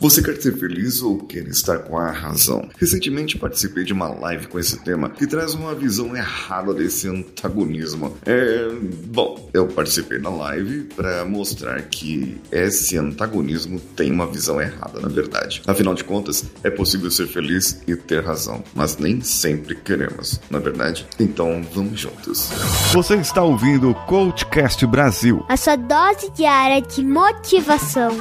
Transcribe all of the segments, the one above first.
Você quer ser feliz ou quer estar com a razão? Recentemente participei de uma live com esse tema que traz uma visão errada desse antagonismo. É, bom, eu participei da live para mostrar que esse antagonismo tem uma visão errada, na verdade. Afinal de contas, é possível ser feliz e ter razão, mas nem sempre queremos, na é verdade? Então vamos juntos. Você está ouvindo o Coachcast Brasil a sua dose diária de motivação.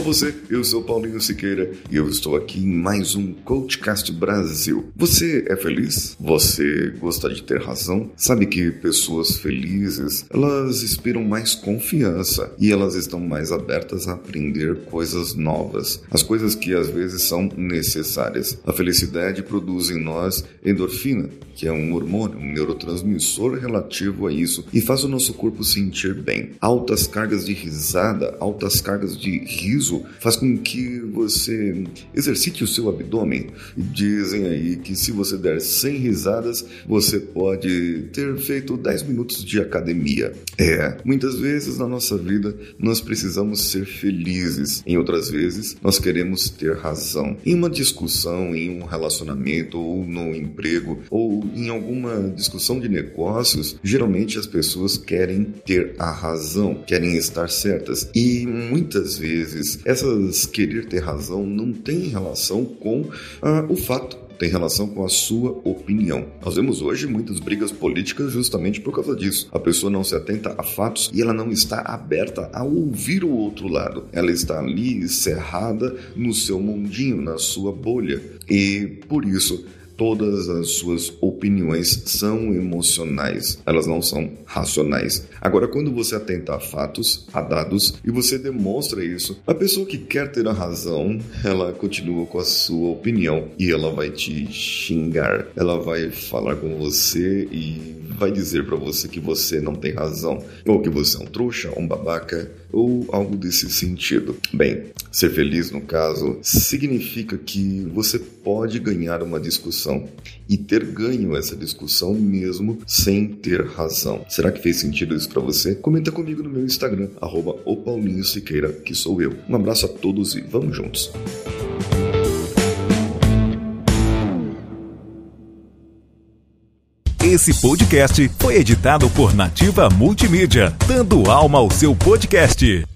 Alô você, eu sou Paulinho Siqueira e eu estou aqui em mais um Coachcast Brasil. Você é feliz? Você gosta de ter razão? Sabe que pessoas felizes, elas inspiram mais confiança e elas estão mais abertas a aprender coisas novas, as coisas que às vezes são necessárias. A felicidade produz em nós endorfina, que é um hormônio, um neurotransmissor relativo a isso e faz o nosso corpo sentir bem. Altas cargas de risada, altas cargas de riso faz com que você exercite o seu abdômen. Dizem aí que se você der 100 risadas, você pode ter feito 10 minutos de academia. É, muitas vezes na nossa vida nós precisamos ser felizes, em outras vezes nós queremos ter razão. Em uma discussão, em um relacionamento, ou no emprego, ou em alguma discussão de negócios, geralmente as pessoas querem ter a razão, querem estar certas. E muitas vezes essas querer ter razão não tem relação com ah, o fato tem relação com a sua opinião. Nós vemos hoje muitas brigas políticas justamente por causa disso. A pessoa não se atenta a fatos e ela não está aberta a ouvir o outro lado. Ela está ali cerrada no seu mundinho, na sua bolha. E por isso todas as suas opiniões são emocionais, elas não são racionais. Agora, quando você atenta a fatos, a dados e você demonstra isso, a pessoa que quer ter a razão, ela continua com a sua opinião e ela vai te xingar, ela vai falar com você e vai dizer para você que você não tem razão, ou que você é um trouxa, um babaca, ou algo desse sentido. Bem, ser feliz no caso significa que você pode ganhar uma discussão e ter ganho essa discussão mesmo sem ter razão. Será que fez sentido isso para você? Comenta comigo no meu Instagram, arroba Siqueira, que sou eu. Um abraço a todos e vamos juntos! Esse podcast foi editado por Nativa Multimídia, dando alma ao seu podcast.